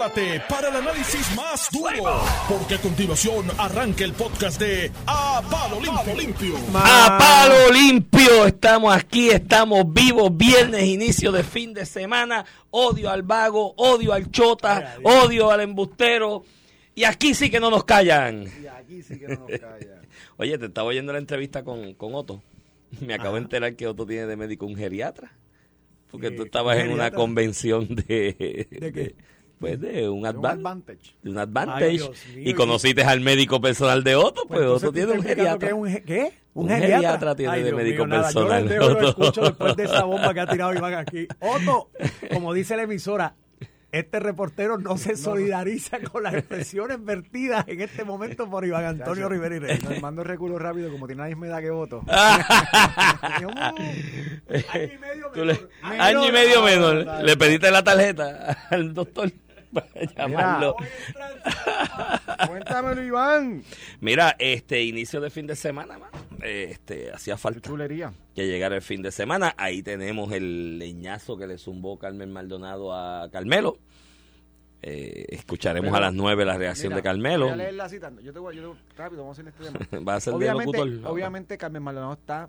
prepárate para el análisis más duro, porque a continuación arranca el podcast de A Palo Limpio. A palo limpio, estamos aquí, estamos vivos, viernes, inicio de fin de semana, odio al vago, odio al chota, odio al embustero, y aquí sí que no nos callan. Y aquí sí que no nos callan. Oye, te estaba oyendo la entrevista con, con Otto, me acabo de enterar que Otto tiene de médico un geriatra, porque Eh, tú estabas ¿un en una convención de... ¿De qué? Pues de un Un advan- advantage. de un advantage Ay, Dios mío, y conociste al médico personal de Otto, pues, Otto tiene un geriatra. que un ge- ¿Qué? ¿Un, Un geriatra? geriatra tiene Ay, de médico mío, nada, personal. Yo, lo- escucho después de esa bomba que ha tirado Iván aquí. Otto, como dice la emisora, este reportero no se solidariza con las expresiones vertidas en este momento por Iván Antonio Rivera y Reyes. Nos mando reculo rápido, como tiene la misma edad que voto. Año y medio le- menor. año y medio Menor. Le pediste la tarjeta al doctor para llamarlo. Cuéntamelo, Iván. Mira, este inicio de fin de semana, mano, este hacía falta chulería. que llegara el fin de semana. Ahí tenemos el leñazo que le zumbó Carmen Maldonado a Carmelo. Eh, escucharemos Pero, a las nueve la reacción Mira, de Carmelo. Voy a leer la cita. Yo te voy, yo te- rápido, vamos a hacer este tema. Va a ser de obviamente, locutor. obviamente Carmen Maldonado está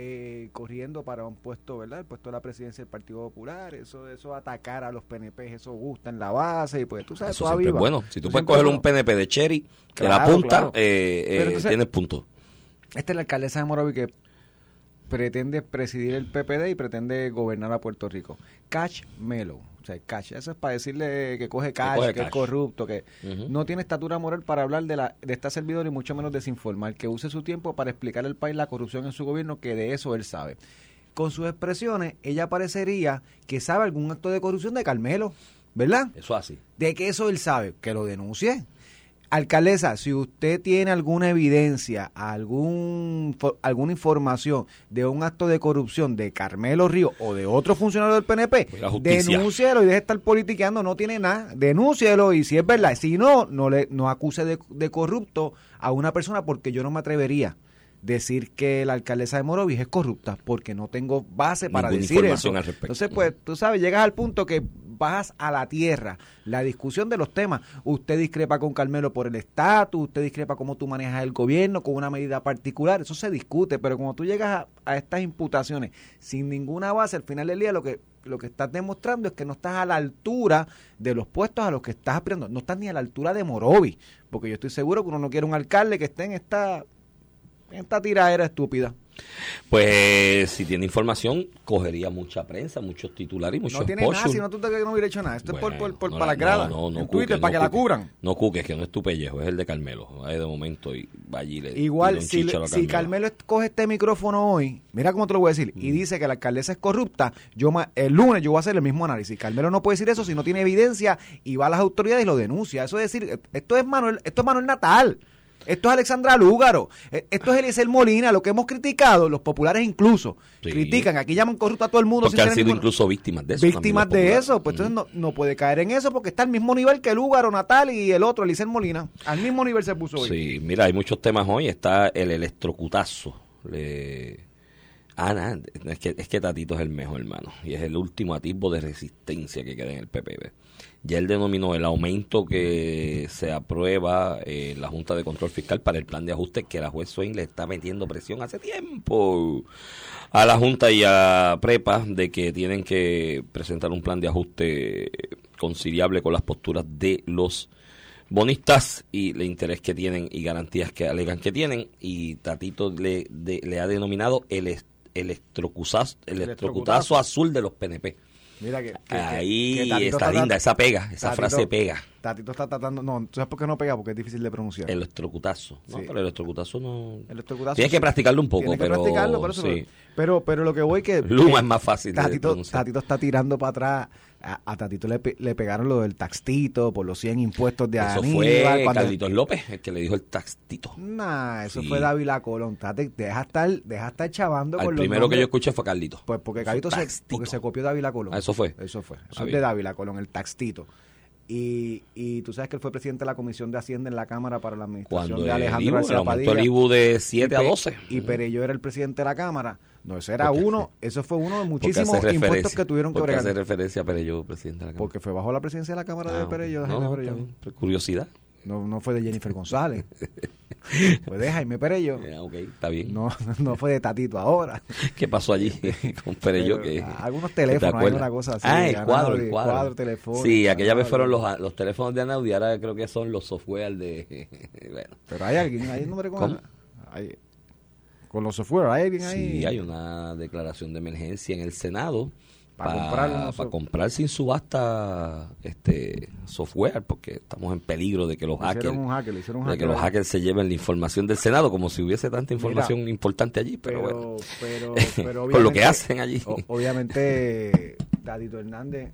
eh, corriendo para un puesto, ¿verdad? El puesto de la presidencia del Partido Popular. Eso, eso atacar a los PNP, eso gusta en la base. Y pues tú sabes, Eso siempre es bueno. Si tú puedes coger un. PNP de Cherry, que la punta, claro. eh, eh, entonces- tienes puntos. Esta es la alcaldesa de Morovi que pretende presidir el PPD y pretende gobernar a Puerto Rico. Cash Melo. Sea, Cash. Eso es para decirle que coge cash, que, coge es cash. corrupto, que no tiene estatura moral para hablar de, la, de esta servidora y mucho menos desinformar. Que use su tiempo para explicar al país la corrupción en su gobierno, que de eso él sabe. Con sus expresiones, ella parecería que sabe algún acto de corrupción de Carmelo, ¿verdad? Eso así. de que eso él sabe, que lo denuncie. Alcaldesa, si usted tiene alguna evidencia, algún, alguna información de un acto de corrupción de Carmelo Río o de otro funcionario del PNP, Pues denúncielo y deje de estar politiqueando, no tiene nada, denúncielo y si es verdad, si no, no le no acuse de, de corrupto a una persona porque yo no me atrevería decir que la alcaldesa de Morovis es corrupta porque no tengo base para Ninguna decir eso. al respecto. Entonces, pues, tú sabes, llegas al punto que bajas a la tierra la discusión de los temas. Usted discrepa con Carmelo por el estatus, usted discrepa cómo tú manejas el gobierno con una medida particular, eso se discute, pero cuando tú llegas a, estas imputaciones sin ninguna base, al final del día lo que lo que estás demostrando es que no estás a la altura de los puestos a los que estás aspirando, no estás ni a la altura de Morovi, porque yo estoy seguro que uno no quiere un alcalde que esté en esta en esta tiradera estúpida. Pues si tiene información, cogería mucha prensa, muchos titulares y muchos No tiene nada, si no tú te que no hubiera hecho nada. Esto es por, por, por Bueno, para no, las gradas. No, no, en Twitter, no para que la cubran. No cuques, que no es tu pellejo, es el de Carmelo. Ahí de momento y allí le Igual, si, a si Carmelo coge este micrófono hoy, mira cómo te lo voy a decir, Mm. y dice que la alcaldesa es corrupta, yo el lunes yo voy a hacer el mismo análisis. Carmelo no puede decir eso si no tiene evidencia y va a las autoridades y lo denuncia. Eso es decir, esto es Manuel, esto es Manuel Natal. Esto es Alexandra Lúgaro, e- esto es Eliezer Molina, lo que hemos criticado, los populares incluso, Sí. critican, aquí llaman corrupto a todo el mundo. Porque han sido incluso víctimas de eso. víctimas de eso, pues entonces no, no puede caer en eso porque está al mismo nivel que Lúgaro, Natal y el otro, Eliezer Molina. Al mismo nivel se puso hoy. Sí, mira, hay muchos temas hoy. Está el electrocutazo. Le... Nada, es que, es que Tatito es el mejor, hermano. Y es el último atisbo de resistencia que queda en el PPB. Ya él denominó el aumento que se aprueba eh, la Junta de Control Fiscal para el plan de ajuste que la juez Swain le está metiendo presión hace tiempo a la Junta y a Prepa de que tienen que presentar un plan de ajuste conciliable con las posturas de los bonistas y el interés que tienen y garantías que alegan que tienen y Tatito le, de- le ha denominado el electrocutazo, electrocutazo azul de los PNP. Mira que, que- que- Ahí que está linda, esa pega, esa Tatito- frase pega. Tatito está tratando, no, ¿tú sabes por qué no pega? Porque es difícil de pronunciar. Electrocutazo. No, Sí. pero el electrocutazo no... El electrocutazo, Tienes que sí. practicarlo un poco, Tiene que pero... practicarlo, por eso, sí. pero, pero lo que voy que... Luma que es más fácil de Tatito, pronunciar. Tatito está tirando para atrás. A, a Tatito le, le pegaron lo del taxtito por los 100 impuestos de Eso Aníbal. fue cuando- Carlitos López el que le dijo el taxtito. Nah, eso Sí. fue Dávila Colón. Tate, deja estar, deja estar chavando Al con los primero que yo escuché fue Carlitos. Pues porque Carlitos se, porque se copió Dávila Colón. Ah, eso fue. Eso fue. Eso Ah, es de Dávila Colón, el taxtito. Y, y tú sabes que él fue presidente de la Comisión de Hacienda en la Cámara para la administración Cuando de Alejandro García Padilla. el IBU de 7 a Pe- 12. Y Perello era el presidente de la Cámara. No, ese era uno, eso fue uno de muchísimos impuestos que tuvieron que bregar. hace referencia a Perello, presidente de la Cámara. Porque fue bajo la presidencia de la Cámara de Ah, Perello, de no, Perello. curiosidad. No, no fue de Jennifer González. fue de Jaime Perello. Ah, ok, está bien. No, no fue de Tatito ahora. ¿Qué pasó allí con Perello? Que, algunos teléfonos, hay una cosa así, Ah, el Anaudi, cuadro, el cuadro. Sí, aquella vez fueron los, los teléfonos de Anaudi, ahora creo que son los software de... bueno, Pero hay alguien, hay un nombre con ¿Cómo? hay- con los software, hay alguien ahí. sí, hay una declaración de emergencia en el Senado Pa' para comprar sin subasta este software, porque estamos en peligro de que los hackers... hacker, de que los hackers se lleven la información del Senado como si hubiese tanta información importante allí, pero, pero, bueno. pero, pero Con lo que hacen allí. o- obviamente, Dadito Hernández,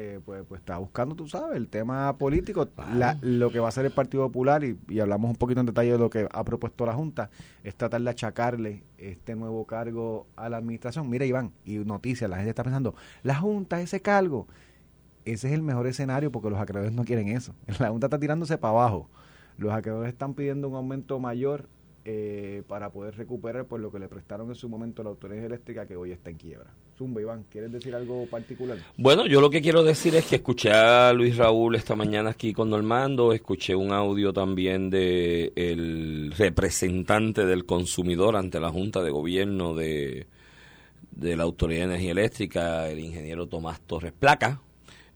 eh, pues, pues está buscando, tú sabes, el tema político, la- lo que va a hacer el Partido Popular, y, y hablamos un poquito en detalle de lo que ha propuesto la Junta, es tratar de achacarle este nuevo cargo a la administración. Mira, Iván, y noticias, la gente está pensando, la Junta, ese cargo, ese es el mejor escenario porque los acreedores no quieren eso. La Junta está tirándose para abajo. Los acreedores están pidiendo un aumento mayor eh, para poder recuperar por lo que le prestaron en su momento la autoridad eléctrica que hoy está en quiebra. Iván, ¿quieres decir algo particular? Bueno, yo lo que quiero decir es que escuché a Luis Raúl esta mañana aquí con Normando, escuché un audio también de el representante del consumidor ante la Junta de Gobierno de, de la Autoridad de Energía Eléctrica, el ingeniero Tomás Torres Placa.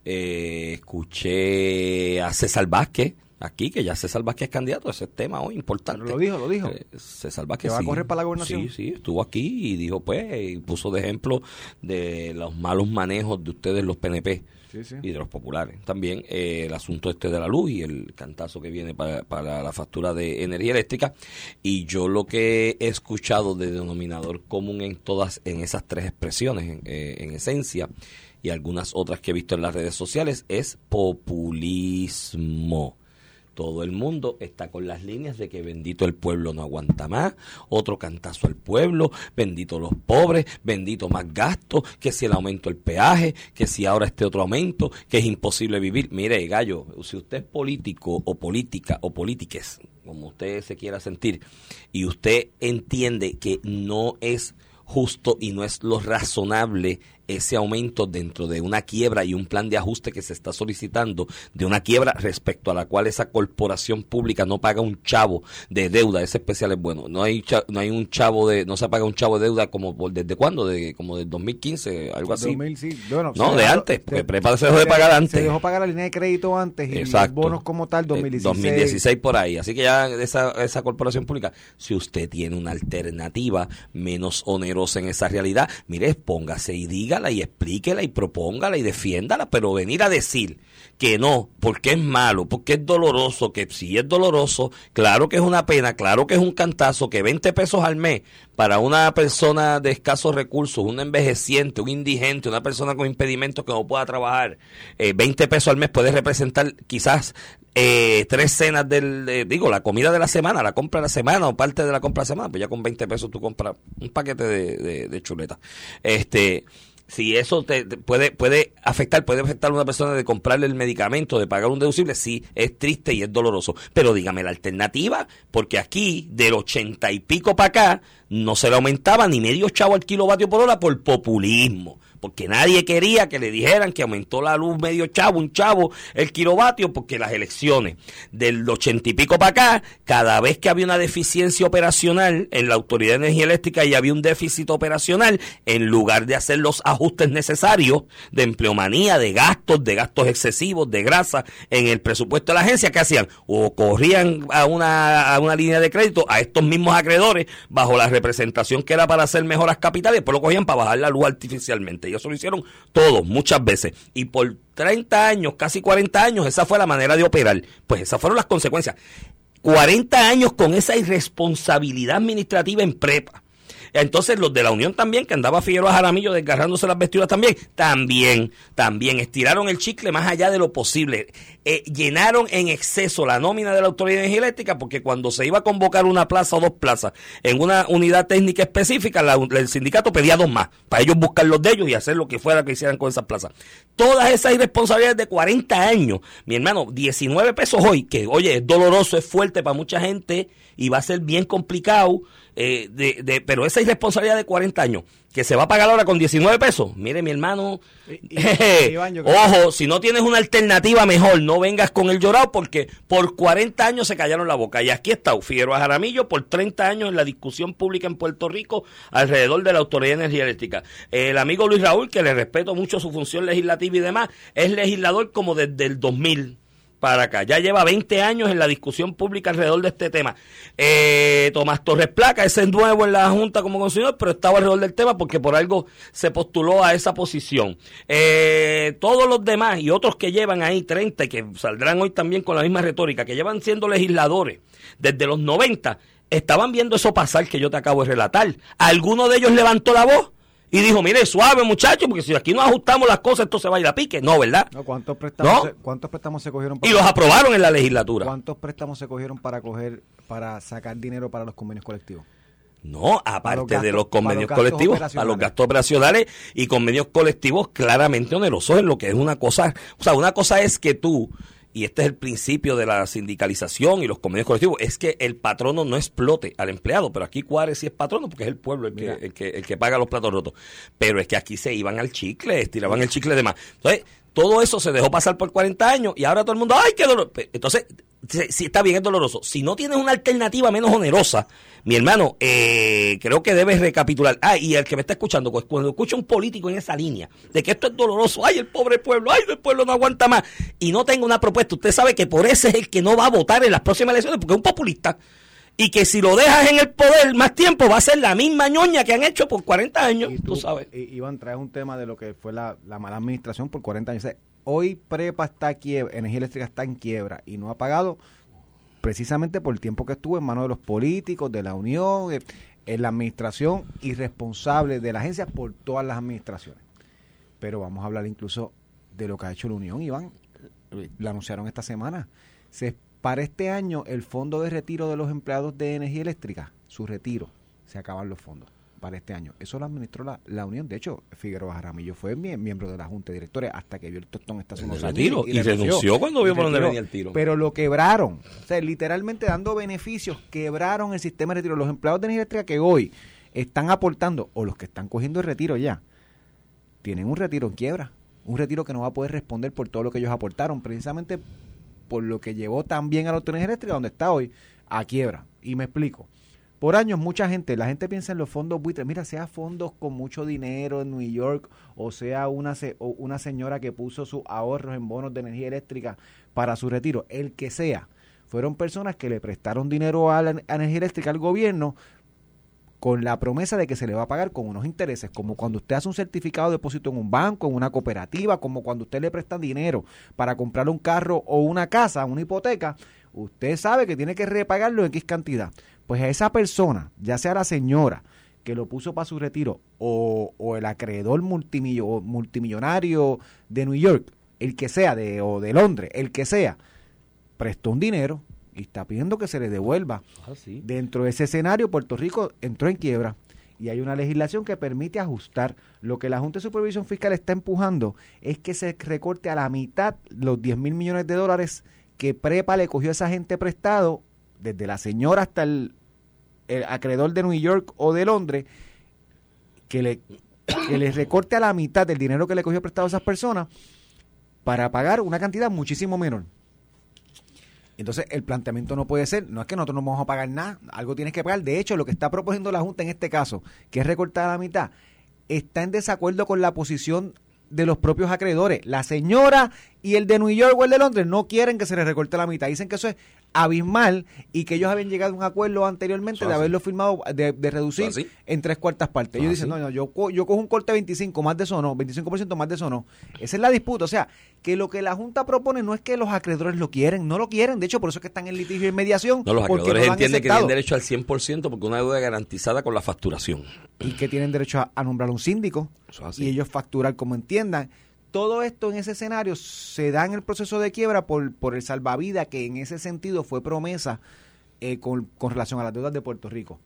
Eh, escuché a César Vázquez aquí, que ya César Vázquez es candidato, ese es tema hoy importante. Pero lo dijo, lo dijo. Eh, César Vázquez ¿Que va a correr para la gobernación? Sí, sí, estuvo aquí y dijo, pues, y puso de ejemplo de los malos manejos de ustedes, los PNP Sí, sí. y de los populares. También eh, el asunto este de la luz y el cantazo que viene para, para la factura de energía eléctrica. Y yo lo que he escuchado de denominador común en todas, en esas tres expresiones, en, eh, en esencia, y algunas otras que he visto en las redes sociales, es populismo. Todo el mundo está con las líneas de que bendito el pueblo no aguanta más, otro cantazo al pueblo, bendito los pobres, bendito más gasto, que si el aumento del peaje, que si ahora este otro aumento, que es imposible vivir. Mire, gallo, si usted es político o política o polítiques, como usted se quiera sentir, y usted entiende que no es justo y no es lo razonable ese aumento dentro de una quiebra y un plan de ajuste que se está solicitando de una quiebra respecto a la cual esa corporación pública no paga un chavo de deuda, ese especial es bueno, no hay no hay un chavo de no se paga un chavo de deuda como por desde cuándo, de como del 2015, algo así. 2000, sí. Bueno, No, de dejó- antes, porque Prepa se dejó de pagar antes. Se dejó pagar la línea de crédito antes y Exacto. los bonos como tal 2016. Eh, 2016 por ahí. Así que ya esa, esa corporación pública, si usted tiene una alternativa menos onerosa en esa realidad, mire, póngase y y explíquela y propóngala y defiéndala, pero venir a decir que no, porque es malo, porque es doloroso, que si es doloroso, claro que es una pena, claro que es un cantazo, que 20 pesos al mes para una persona de escasos recursos, un envejeciente, un indigente, una persona con impedimentos que no pueda trabajar, eh, 20 pesos al mes puede representar quizás eh, tres cenas del, de- digo, la comida de la semana, la compra de la semana o parte de la compra de la semana, pues ya con 20 pesos tú compras un paquete de, de, de chuleta. Este, si eso te, puede, puede afectar, puede afectar a una persona de comprarle el medicamento, de pagar un deducible, sí, es triste y es doloroso. Pero dígame la alternativa, porque aquí, del ochenta y pico para acá, no se le aumentaba ni medio chavo al kilovatio por hora por populismo. Porque nadie quería que le dijeran que aumentó la luz medio chavo, un chavo, el kilovatio, porque las elecciones del ochenta y pico para acá, cada vez que había una deficiencia operacional en la Autoridad de Energía Eléctrica y había un déficit operacional, en lugar de hacer los ajustes necesarios de empleomanía, de gastos, de gastos excesivos, de grasa en el presupuesto de la agencia, ¿qué hacían? O corrían a una, a una línea de crédito a estos mismos acreedores bajo la representación que era para hacer mejoras capitales, después lo cogían para bajar la luz artificialmente. Y eso lo hicieron todos, muchas veces. Y por 30 años, casi 40 años, esa fue la manera de operar. Pues esas fueron las consecuencias. 40 años con esa irresponsabilidad administrativa en prepa. Entonces los de la Unión también, que andaba Figueroa Jaramillo desgarrándose las vestiduras también, también, también estiraron el chicle más allá de lo posible. Eh, llenaron en exceso la nómina de la Autoridad de Energía Eléctrica porque cuando se iba a convocar una plaza o dos plazas en una unidad técnica específica, el sindicato pedía dos más para ellos buscar los de ellos y hacer lo que fuera que hicieran con esas plazas. Todas esas irresponsabilidades de 40 años, mi hermano, 19 pesos hoy, que oye, es doloroso, es fuerte para mucha gente y va a ser bien complicado, eh, de, pero esa irresponsabilidad de 40 años, que se va a pagar ahora con 19 pesos, mire mi hermano, ojo, si no tienes una alternativa mejor, no vengas con el llorado porque por 40 años se callaron la boca. Y aquí está Figueroa Jaramillo por 30 años en la discusión pública en Puerto Rico alrededor de la Autoridad de Energía Eléctrica. El amigo Luis Raúl, que le respeto mucho su función legislativa y demás, es legislador como desde el 2000 para acá. Ya lleva 20 años en la discusión pública alrededor de este tema. Eh, Tomás Torres Placa, ese es nuevo en la Junta como consumidor, pero estaba alrededor del tema porque por algo se postuló a esa posición. Eh, todos los demás y otros que llevan ahí 30 y que saldrán hoy también con la misma retórica, que llevan siendo legisladores desde los 90, estaban viendo eso pasar que yo te acabo de relatar. ¿Alguno de ellos levantó la voz? Y dijo, mire, suave muchachos, porque si aquí no ajustamos las cosas, esto se va a ir a pique. No, ¿verdad? ¿cuántos, préstamos Se, ¿Cuántos préstamos se cogieron? Para y los aprobaron en la legislatura. ¿Cuántos préstamos se cogieron para coger, para sacar dinero para los convenios colectivos? No, aparte de los convenios colectivos, para los gastos operacionales y convenios colectivos claramente onerosos en lo que es una cosa, o sea, una cosa es que tú y este es el principio de la sindicalización y los convenios colectivos, es que el patrono no explote al empleado, pero aquí Cuárez sí es patrono porque es el pueblo el que, el que, el que paga los platos rotos. Pero es que aquí se iban al chicle, estiraban el chicle de más. Entonces, todo eso se dejó pasar por 40 años y ahora todo el mundo, ¡ay, qué dolor! Entonces, si está bien, es doloroso. Si no tienes una alternativa menos onerosa, mi hermano, eh, creo que debes recapitular. Ah, y el que me está escuchando, pues, cuando escucha un político en esa línea de que esto es doloroso, ¡ay, el pobre pueblo! ¡ay, el pueblo no aguanta más! Y no tenga una propuesta, usted sabe que por ese es el que no va a votar en las próximas elecciones porque es un populista y que si lo dejas en el poder más tiempo va a ser la misma ñoña que han hecho por 40 años, tú, sabes. Iván, traes un tema de lo que fue la, mala administración por 40 años. Hoy Prepa está quiebra, Energía Eléctrica está en quiebra y no ha pagado precisamente por el tiempo que estuvo en manos de los políticos, de la Unión, eh, en la administración irresponsable de la agencia por todas las administraciones. Pero vamos a hablar incluso de lo que ha hecho la Unión, Iván. La anunciaron esta semana. Se para este año, el fondo de retiro de los empleados de energía eléctrica, su retiro, se acaban los fondos para este año. Eso lo administró la, Unión. De hecho, Figueroa Jaramillo fue miembro de la Junta de Directores hasta que vio el tostón esta semana. Y, renunció cuando vio por dónde venía el tiro. Pero lo quebraron. O sea, literalmente dando beneficios, quebraron el sistema de retiro. Los empleados de energía eléctrica que hoy están aportando, o los que están cogiendo el retiro ya, tienen un retiro en quiebra. Un retiro que no va a poder responder por todo lo que ellos aportaron, precisamente por lo que llevó también a la autoridad eléctrica donde está hoy, a quiebra. Y me explico. Por años mucha gente, la gente piensa en los fondos buitres, mira, sea fondos con mucho dinero en New York o sea una, una señora que puso sus ahorros en bonos de energía eléctrica para su retiro, el que sea. Fueron personas que le prestaron dinero a la energía eléctrica al gobierno con la promesa de que se le va a pagar con unos intereses, como cuando usted hace un certificado de depósito en un banco, en una cooperativa, como cuando usted le presta dinero para comprar un carro o una casa, una hipoteca, usted sabe que tiene que repagarlo en X cantidad. Pues a esa persona, ya sea la señora que lo puso para su retiro o, el acreedor multimillonario de New York, el que sea, de, o de Londres, el que sea, prestó un dinero, y está pidiendo que se le devuelva. Ah, Dentro de ese escenario, Puerto Rico entró en quiebra y hay una legislación que permite ajustar. Lo que la Junta de Supervisión Fiscal está empujando es que se recorte a la mitad los 10 mil millones de dólares que Prepa le cogió a esa gente prestado, desde la señora hasta el, acreedor de New York o de Londres, que le, que le recorte a la mitad del dinero que le cogió prestado a esas personas para pagar una cantidad muchísimo menor. Entonces, el planteamiento no puede ser, no es que nosotros no vamos a pagar nada, algo tienes que pagar. De hecho, lo que está proponiendo la Junta en este caso, que es recortar la mitad, está en desacuerdo con la posición de los propios acreedores. La señora Y el de New York o el de Londres no quieren que se les recorte la mitad. Dicen que eso es abismal y que ellos habían llegado a un acuerdo anteriormente de haberlo firmado, de, de reducir así. en tres cuartas partes. Ellos dicen, no, no, yo, co- yo cojo un corte de 25, más de eso no, 25% más de eso no. Esa es la disputa. O sea, que lo que la Junta propone no es que los acreedores lo quieren, no lo quieren. De hecho, por eso es que están en litigio y en mediación. No, los acreedores entienden que tienen derecho al 100% porque una deuda garantizada con la facturación. y que tienen derecho a, a nombrar un síndico y ellos facturar como entiendan. Todo esto en ese escenario se da en el proceso de quiebra por, por el salvavidas que en ese sentido fue promesa eh, con, con relación a las deudas de Puerto Rico.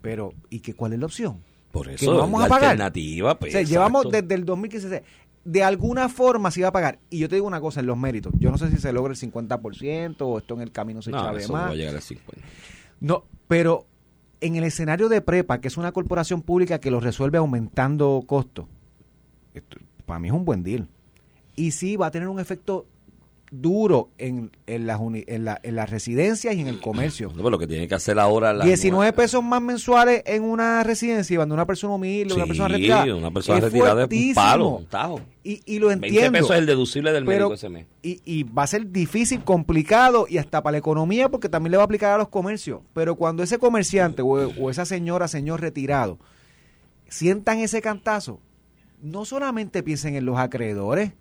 Pero, ¿y qué, cuál es la opción? Por Que eso, no vamos la a pagar. alternativa, pues, o sea, llevamos desde el 2015. De alguna forma se iba a pagar. Y yo te digo una cosa en los méritos. Yo no sé si se logra el 50% o esto en el camino se No, eso no más. va a llegar al 50. No, pero en el escenario de Prepa, que es una corporación pública que lo resuelve aumentando costos, esto, para mí es un buen deal. Y sí va a tener un efecto duro en, en, las, uni- en, la- en las residencias y en el comercio. No, pero lo que tiene que hacer ahora la 19 pesos más mensuales en una residencia y cuando una persona humilde, una persona retirada. una persona es retirada es un palo, un tajo. Y, y lo 20 entiendo. pesos es el deducible del pero, médico ese mes. y, y va a ser difícil, complicado y hasta para la economía porque también le va a aplicar a los comercios. Pero cuando ese comerciante o, o esa señora, señor retirado, sientan ese cantazo, no solamente piensen en los acreedores,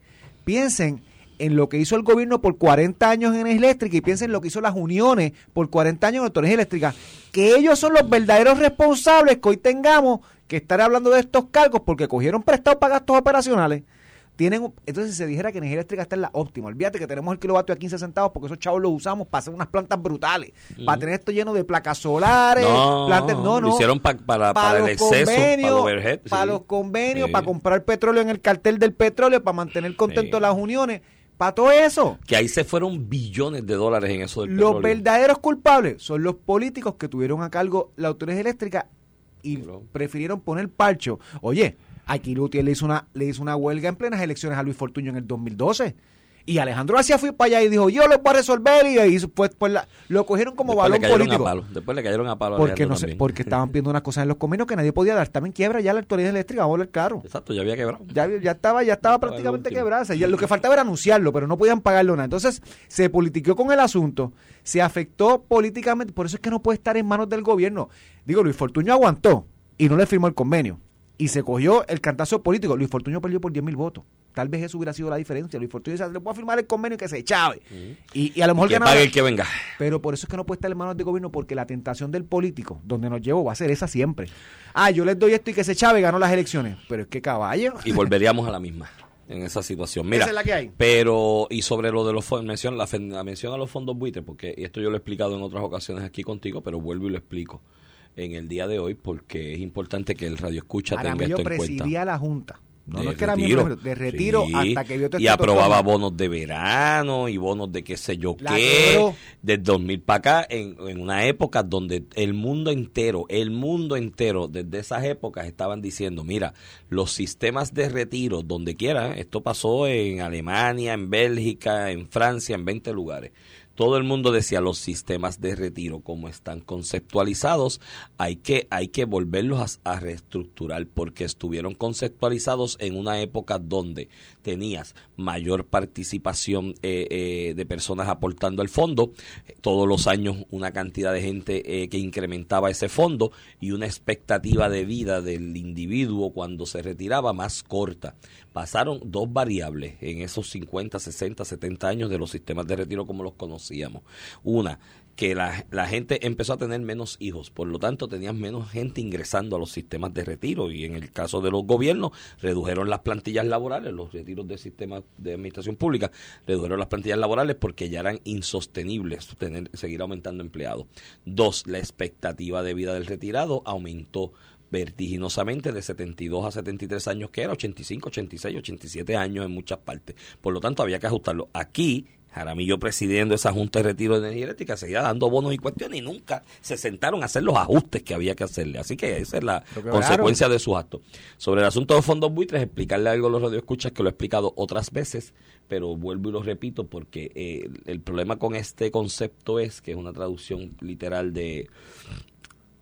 piensen en lo que hizo el gobierno por 40 años en eléctrica y piensen en lo que hizo las uniones por 40 años en autoridad eléctrica, que ellos son los verdaderos responsables que hoy tengamos que estar hablando de estos cargos porque cogieron prestado para gastos operacionales. Tienen, entonces si se dijera que energía eléctrica está en la óptima. Olvídate que tenemos el kilovatio a 15 centavos porque esos chavos los usamos para hacer unas plantas brutales, para tener esto lleno de placas solares, No, plantas, no, lo no. hicieron pa- para, para el exceso, para para los convenios, Sí. para comprar petróleo en el cartel del petróleo, para mantener contentos Sí. las uniones, para todo eso. Que ahí se fueron billones de dólares en eso del Los petróleo. verdaderos culpables son los políticos que tuvieron a cargo la autoridad eléctrica y prefirieron poner parcho. Oye, aquí Lutier le hizo una le hizo una huelga en plenas elecciones a Luis Fortuño en el 2012. Y Alejandro García fue para allá y dijo, yo lo voy a resolver y ahí pues, pues la- lo cogieron como Después balón político. A palo. Después le cayeron a palo a Porque Alejandro no sé, porque estaban pidiendo unas cosas en los convenios que nadie podía dar. Estaba en quiebra ya la autoridad eléctrica, vamos a volver claro. Exacto, ya había quebrado. Ya, ya estaba, ya estaba prácticamente quebrada. Ya lo que faltaba era anunciarlo, pero no podían pagarlo nada. Entonces, se politiqueó con el asunto, se afectó políticamente, por eso es que no puede estar en manos del gobierno. Digo, Luis Fortuño aguantó y no le firmó el convenio. Y se cogió el cantazo político. Luis Fortuño perdió por 10 mil votos. Tal vez eso hubiera sido la diferencia. Luis Fortuño dice, le puedo firmar el convenio y que se chave. y, y a lo mejor que ganaba- pague el que venga. pero por eso es que no puede estar en manos del gobierno, porque la tentación del político, donde nos llevo, va a ser esa siempre. Ah, yo les doy esto y que se chave ganó las elecciones. Pero es que caballo. Y volveríamos a la misma en esa situación. Mira, Esa es la que hay. pero y sobre lo de los fondos, mención, la, la mención a los fondos buitres, porque esto yo lo he explicado en otras ocasiones aquí contigo, pero vuelvo y lo explico en el día de hoy porque es importante que el radio escucha tenga esto en cuenta. presidía la Junta. No, de no es que era retiro. miembro de retiro Sí, hasta que vio y aprobaba bonos de verano y bonos de qué sé yo La qué quebró. del 2000 para acá en, en una época donde el mundo entero el mundo entero desde esas épocas estaban diciendo mira los sistemas de retiro donde quiera esto pasó en Alemania en Bélgica en Francia en 20 lugares todo el mundo decía los sistemas de retiro como están conceptualizados hay que hay que volverlos a, reestructurar porque estuvieron conceptualizados en una época donde tenías mayor participación eh, eh, de personas aportando al fondo. Todos los años una cantidad de gente eh, que incrementaba ese fondo y una expectativa de vida del individuo cuando se retiraba más corta pasaron dos variables en esos 50, 60, 70 años de los sistemas de retiro como los conocíamos. Una, que la, gente empezó a tener menos hijos, por lo tanto tenían menos gente ingresando a los sistemas de retiro y en el caso de los gobiernos redujeron las plantillas laborales, los retiros del sistema de administración pública redujeron las plantillas laborales porque ya eran insostenibles tener, seguir aumentando empleados. Dos, la expectativa de vida del retirado aumentó vertiginosamente de 72 a 73 años que era, 85, 86, 87 años en muchas partes. Por lo tanto, había que ajustarlo. Aquí, Jaramillo presidiendo esa Junta de Retiro de Energía Eléctrica, seguía dando bonos y cuestiones y nunca se sentaron a hacer los ajustes que había que hacerle. Así que esa es la consecuencia de sus actos. Sobre el asunto de fondos buitres, explicarle algo a los radioescuchas que lo he explicado otras veces, pero vuelvo y lo repito porque eh, el problema con este concepto es que es una traducción literal de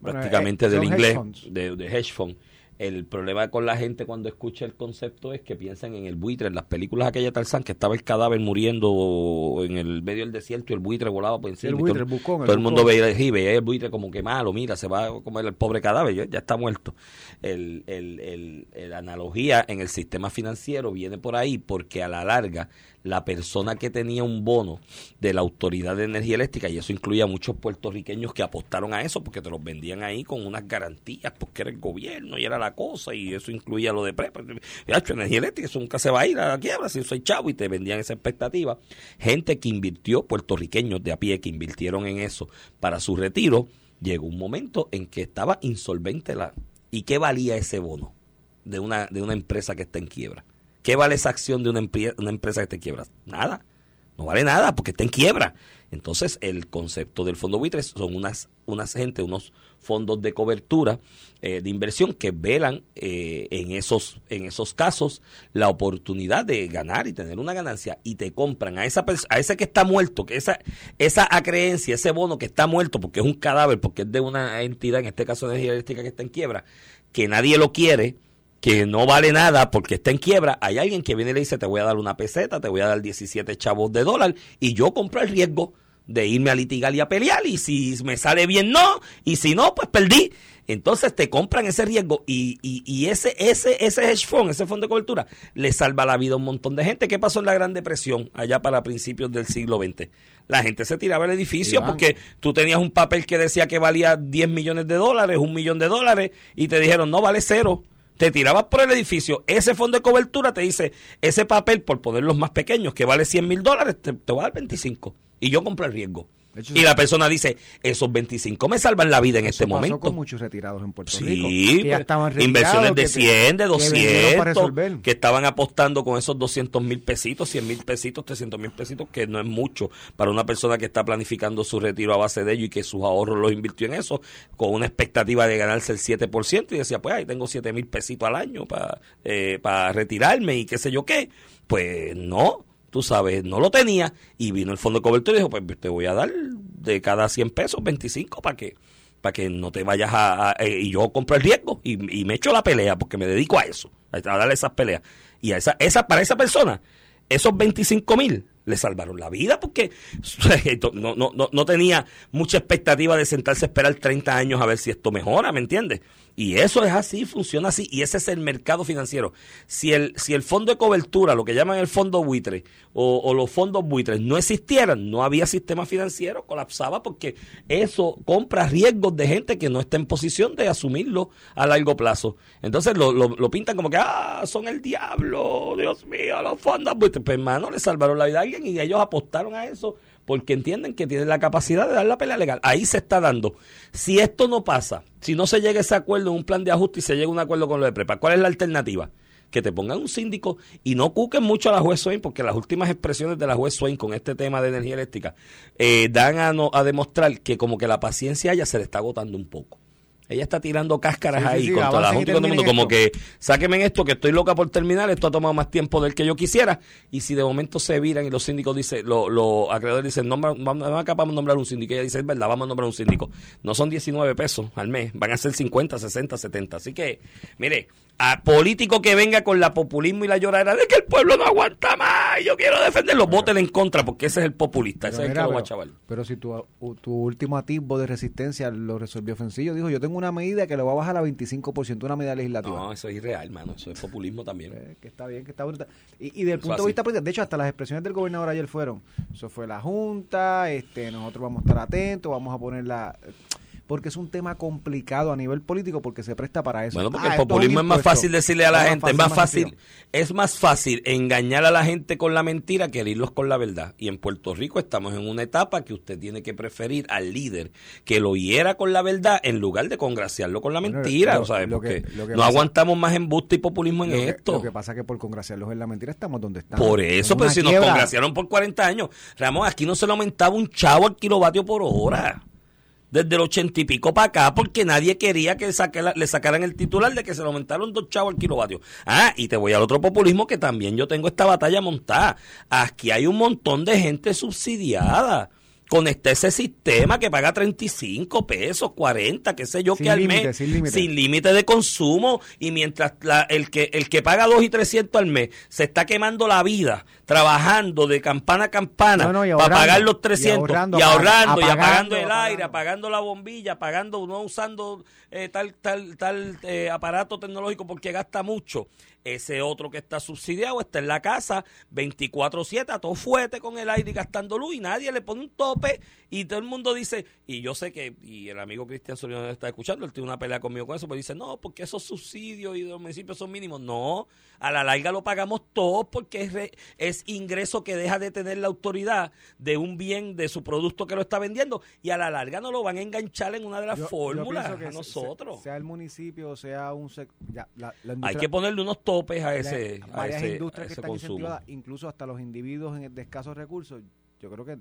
Bueno, prácticamente eh, del inglés de, de hedge fund El problema con la gente cuando escucha el concepto es que piensan en el buitre, en las películas aquella de Tarzán, que estaba el cadáver muriendo en el medio del desierto y el buitre volaba por encima. El buitre, todo, el bucón, el todo el mundo bucón. veía, veía el buitre como que malo, mira, se va a comer el pobre cadáver, ya, ya está muerto. El, el, el, el analogía en el sistema financiero viene por ahí porque a la larga la persona que tenía un bono de la Autoridad de Energía Eléctrica, y eso incluía a muchos puertorriqueños que apostaron a eso porque te los vendían ahí con unas garantías porque era el gobierno y era la cosa, y eso incluía lo de prepa. Energía Eléctrica, eso nunca se va a ir a la quiebra si soy chavo, y te vendían esa expectativa. Gente que invirtió, puertorriqueños de a pie que invirtieron en eso para su retiro, llegó un momento en que estaba insolvente la... ¿Y qué valía ese bono de una, de una empresa que está en quiebra? ¿Qué vale esa acción de una, empresa que en quiebra? Nada. No vale nada porque está en quiebra. Entonces, el concepto del fondo buitres son unas, unas gente, unos fondos de cobertura eh, de inversión que velan eh, en, esos, en esos casos la oportunidad de ganar y tener una ganancia y te compran a esa a ese que está muerto, que esa, esa acreencia, ese bono que está muerto porque es un cadáver, porque es de una entidad, en este caso de energía eléctrica que está en quiebra, que nadie lo quiere, que no vale nada porque está en quiebra, hay alguien que viene y le dice, te voy a dar una peseta, te voy a dar 17 chavos de dólar y yo compro el riesgo de irme a litigar y a pelear y si me sale bien no y si no pues perdí. Entonces te compran ese riesgo y, y, y ese, ese, ese hedge fund, ese fondo de cobertura, le salva la vida a un montón de gente. ¿Qué pasó en la Gran Depresión allá para principios del siglo XX? La gente se tiraba el edificio Iván. porque tú tenías un papel que decía que valía 10 millones de dólares, un millón de dólares y te dijeron no vale cero te tirabas por el edificio, ese fondo de cobertura te dice, ese papel, por poner los más pequeños, que vale 100 mil dólares, te, te va a dar 25. Y yo compro el riesgo. Hecho, y la persona dice, esos 25 me salvan la vida en Eso este pasó momento. con muchos retirados en Puerto Rico. Sí, que ya estaban retirados, inversiones de que- 100, de que vendieron para 200, resolver. que estaban apostando con esos 200 mil pesitos, 100 mil pesitos, 300 mil pesitos, que no es mucho para una persona que está planificando su retiro a base de ello y que sus ahorros los invirtió en eso, con una expectativa de ganarse el 7%, y decía, pues ahí tengo 7 mil pesitos al año para eh, para retirarme y qué sé yo qué. Pues no, tú sabes, no lo tenía, y vino el fondo de cobertura y dijo, pues te voy a dar de cada 100 pesos 25 para que para que no te vayas a, eh, y yo compro el riesgo y, y me echo la pelea porque me dedico a eso a, darle esas peleas y a esa, esa para esa persona esos 25 mil le salvaron la vida porque no, no, no tenía mucha expectativa de sentarse a esperar 30 años a ver si esto mejora, ¿me entiendes? Y eso es así, funciona así, y ese es el mercado financiero. Si el, si el fondo de cobertura, lo que llaman el fondo buitre, o, los fondos buitres no existieran, no había sistema financiero, colapsaba porque eso compra riesgos de gente que no está en posición de asumirlo a largo plazo. Entonces lo, lo, lo pintan como que, ah, son el diablo, Dios mío, los fondos buitres. Pues hermano, le salvaron la vida a alguien y ellos apostaron a eso porque entienden que tienen la capacidad de dar la pelea legal. Ahí se está dando. Si esto no pasa, si no se llega a ese acuerdo en un plan de ajuste y se llega a un acuerdo con lo de prepa, ¿cuál es la alternativa? Que te pongan un síndico y no cuquen mucho a la juez Swain, porque las últimas expresiones de la juez Swain con este tema de energía eléctrica eh, dan a, no- a demostrar que como que la paciencia a ella se le está agotando un poco. Ella está tirando cáscaras Sí, ahí sí, contra la Junta y todo el mundo, como que sáquenme en esto, que estoy loca por terminar, esto ha tomado más tiempo del que yo quisiera. Y si de momento se viran y los síndicos dicen, los lo acreedores dicen, nombra, vamos, acá vamos a nombrar un síndico. Y ella dice, es verdad, vamos a nombrar un síndico. No son 19 pesos al mes, van a ser 50, 60, 70. Así que, mire, a político que venga con la populismo y la lloradera de que el pueblo no aguanta más y yo quiero defenderlo, voten en contra, porque ese es el populista, ese Pero es el que lo va a chaval. Pero si tu, tu último atisbo de resistencia lo resolvió Fencillo, dijo, yo tengo una medida que lo va a bajar a 25%, una medida legislativa. No, eso es irreal, mano, eso es populismo también. Eh, que está bien, que está brutal. Y, y del Eso punto así. de vista político, de hecho, hasta las expresiones del gobernador ayer fueron, eso fue la Junta, este nosotros vamos a estar atentos, vamos a poner la... Porque es un tema complicado a nivel político porque se presta para eso. Bueno, porque Ah, el populismo es más fácil decirle a la Es gente, es más fácil, es más fácil engañar a la gente con la mentira que herirlos con la verdad. Y en Puerto Rico estamos en una etapa que usted tiene que preferir al líder que lo hiera con la verdad en lugar de congraciarlo con la Bueno, mentira, lo- ¿sabes? lo que- Porque lo que no pasa- aguantamos más embuste y populismo en que, esto. lo que pasa es que por congraciarlos en la mentira estamos donde estamos. Por eso, pero si nos congraciaron por 40 años, Ramón, aquí no se le aumentaba un chavo al kilovatio por hora. Desde el ochenta y pico para acá, porque nadie quería que le sacaran el titular de que se le aumentaron dos chavos al kilovatio. Ah, y te voy al otro populismo que también yo tengo esta batalla montada. Aquí hay un montón de gente subsidiada conecta ese sistema que paga 35 pesos, 40, qué sé yo, Sin que al mes, sin límite. de consumo, y mientras la- el, que, el que paga 2 y 300 al mes se está quemando la vida, trabajando de campana a campana No, para pagar los y 300, y ahorrando, y, apagando, apagando el apagando. aire, apagando la bombilla, apagando, no usando eh, tal, tal, tal eh, aparato tecnológico porque gasta mucho. Ese otro que está subsidiado está en la casa 24-7 a todo fuerte con el aire y gastando luz y nadie le pone un tope y todo el mundo dice, y yo sé que, y el amigo Cristian Soriano está escuchando, él tiene una pelea conmigo con eso, pero dice, no, porque esos subsidios y los municipios son mínimos. No, a la larga lo pagamos todos porque es, re- es ingreso que deja de tener la autoridad de un bien, de su producto que lo está vendiendo y a la larga no lo van a enganchar en una de las Yo- yo fórmulas a se- nosotros. se- sea el municipio, sea un ya, la, la Hay que ponerle unos topes a ese, a varias ese, industrias a que ese están consumo. incentivadas, incluso hasta los individuos en- de escasos recursos. Yo creo que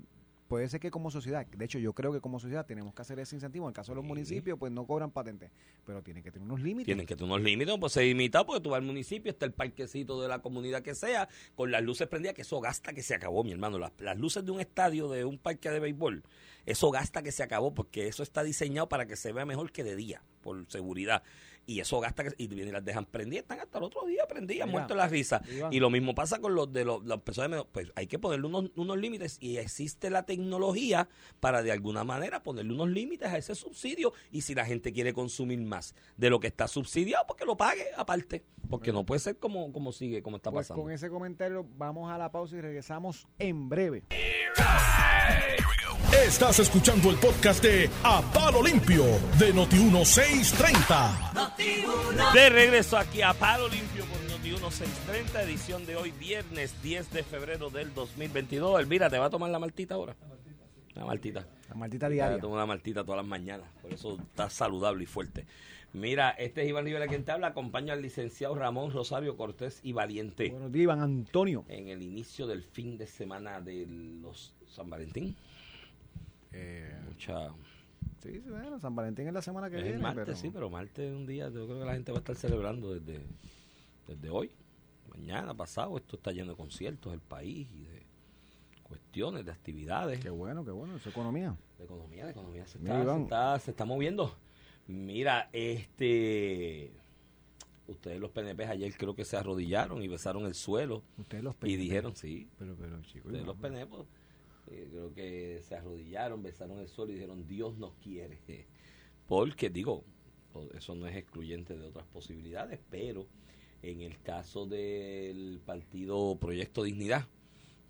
puede ser que como sociedad, de hecho yo creo que como sociedad tenemos que hacer ese incentivo. En el caso de los Sí. municipios, pues no cobran patentes, pero tienen que tener unos límites. Tienen que tener unos límites, pues se limita porque tú vas al municipio, está el parquecito de la comunidad que sea, con las luces prendidas, que eso gasta que se acabó, mi hermano. Las, las luces de un estadio, de un parque de béisbol, eso gasta que se acabó porque eso está diseñado para que se vea mejor que de día, por seguridad. Y eso gasta que, y vienen y las dejan prendidas, están hasta el otro día prendidas, Mira, muertos la risa. Iván. Y lo mismo pasa con los de los, las personas, pues hay que ponerle unos, unos límites y existe la tecnología para de alguna manera ponerle unos límites a ese subsidio y si la gente quiere consumir más de lo que está subsidiado, pues que lo pague aparte, porque no puede ser como, como sigue, como está Pues pasando. con ese comentario vamos a la pausa y regresamos en breve. Estás escuchando el podcast de A Palo Limpio de Noti1630. De regreso aquí a Palo Limpio por Noti 1630, edición de hoy, viernes 10 de febrero del 2022. Elvira, ¿te va a tomar la maltita ahora? La maltita. La maldita Ya diaria. tomo una maltita todas las mañanas, por eso está saludable y fuerte. Mira, este es Iván Rivera quien te habla, acompaña al licenciado Ramón Rosario Cortés y Valiente Buenos días, Iván Antonio. en el inicio del fin de semana de los San Valentín. Eh, Mucha... sí, sí, bueno, San Valentín es la semana que Es viene. martes, pero- sí, pero martes es un día, yo creo que la gente va a estar celebrando desde, desde hoy, mañana, pasado. Esto está lleno de conciertos, el país, y de cuestiones, de actividades. Qué bueno, qué bueno, es economía. La economía, la economía se está, se está, se está moviendo. Mira, este... Ustedes los PNP ayer creo que se arrodillaron y besaron el suelo Ustedes los y PNP. dijeron, sí, Pero, pero, chicos. ustedes los PNP eh, creo que se arrodillaron, besaron el suelo y dijeron, Dios nos quiere. Porque, digo, eso no es excluyente de otras posibilidades, pero en el caso del partido Proyecto Dignidad,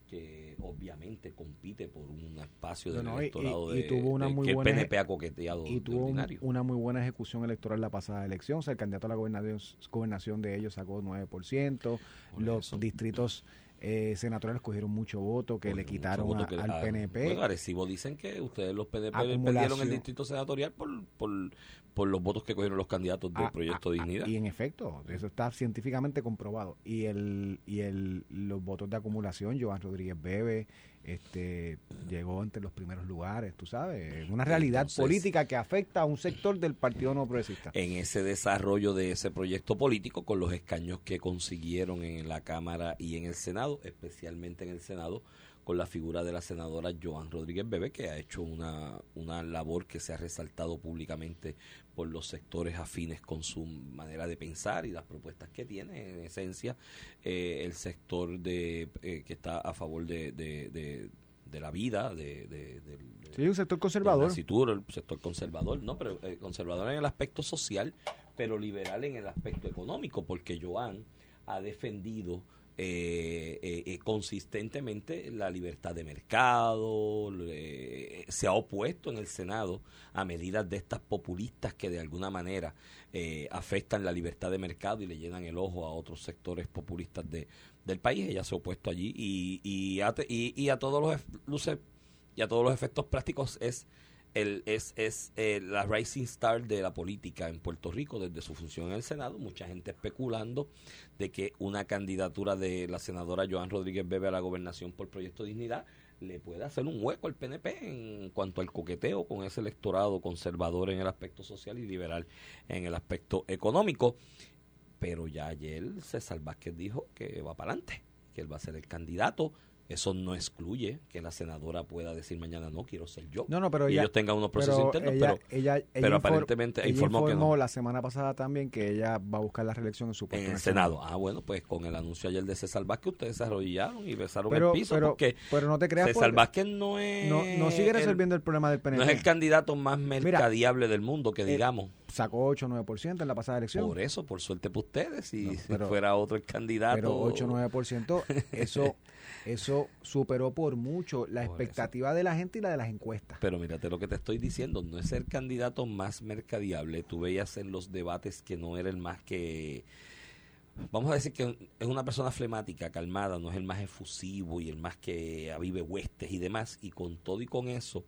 que obviamente compite por un espacio del No, y- electorado y- tuvo una de- muy que buena el PNP ha coqueteado y tuvo ordinario. una muy buena ejecución electoral la pasada elección. O sea, el candidato a la gobernación, gobernación de ellos sacó 9%. Por los eso. distritos eh, senatoriales cogieron mucho voto que le quitaron mucho a- que- al ah, PNP. Bueno, Arecibo dicen que ustedes los PNP perdieron el distrito senatorial por, por, por los votos que cogieron los candidatos del Ah, Proyecto ah, Dignidad. Y en efecto, eso está científicamente comprobado. Y el y el los votos de acumulación, Joan Rodríguez Bebe, este llegó entre los primeros lugares, tú sabes, es una realidad Entonces- política que afecta a un sector del Partido No Progresista. en ese desarrollo de ese proyecto político con los escaños que consiguieron en la Cámara y en el Senado, especialmente en el Senado, con la figura de la senadora Joan Rodríguez Bebe, que ha hecho una, una labor que se ha resaltado públicamente por los sectores afines con su manera de pensar y las propuestas que tiene, en esencia, eh, el sector de eh, que está a favor de, de, de- de la vida, de, de- Sí, un sector conservador. nacitura, el sector conservador, no, pero eh, conservador en el aspecto social, pero liberal en el aspecto económico, porque Joan ha defendido eh, eh, eh, consistentemente la libertad de mercado, se ha opuesto en el Senado a medidas de estas populistas que de alguna manera eh, afectan la libertad de mercado y le llenan el ojo a otros sectores populistas de, del país. Ella se ha opuesto allí y, y, a, y, y a todos los y a todos los efectos prácticos es es, es eh, la rising star de la política en Puerto Rico desde su función en el Senado. Mucha gente especulando de que una candidatura de la senadora Joan Rodríguez Bebe a la gobernación por Proyecto Dignidad le puede hacer un hueco al PNP en cuanto al coqueteo con ese electorado conservador en el aspecto social y liberal en el aspecto económico. Pero ya ayer César Vázquez dijo que va para adelante, que él va a ser el candidato Eso no excluye que la senadora pueda decir mañana no quiero ser yo. No, no, pero y ella- ellos tengan unos procesos pero internos, ella- pero ella- ella pero aparentemente informó que no. la semana pasada también que ella va a buscar la reelección en su puesto en el Senado. Ah, bueno, pues con el anuncio ayer de César Vázquez ustedes se arrodillaron y besaron Pero, el piso pero, porque pero no te creas César Vázquez no es no, no sigue el- resolviendo el, problema del PNP. no es el candidato más mercadiable del mundo que eh, digamos. Sacó 8 o 9% en la pasada elección. Por eso, por suerte para ustedes, si, No, si pero- fuera otro el candidato. Pero 8 o 9%, eso, eso superó por mucho la Por expectativa de la gente y la de las encuestas. Pero mírate lo que te estoy diciendo, no es el candidato más mercadiable. Tú veías en los debates que no era el más que... Vamos a decir que es una persona flemática, calmada, no es el más efusivo y el más que avive huestes y demás. Y con todo y con eso,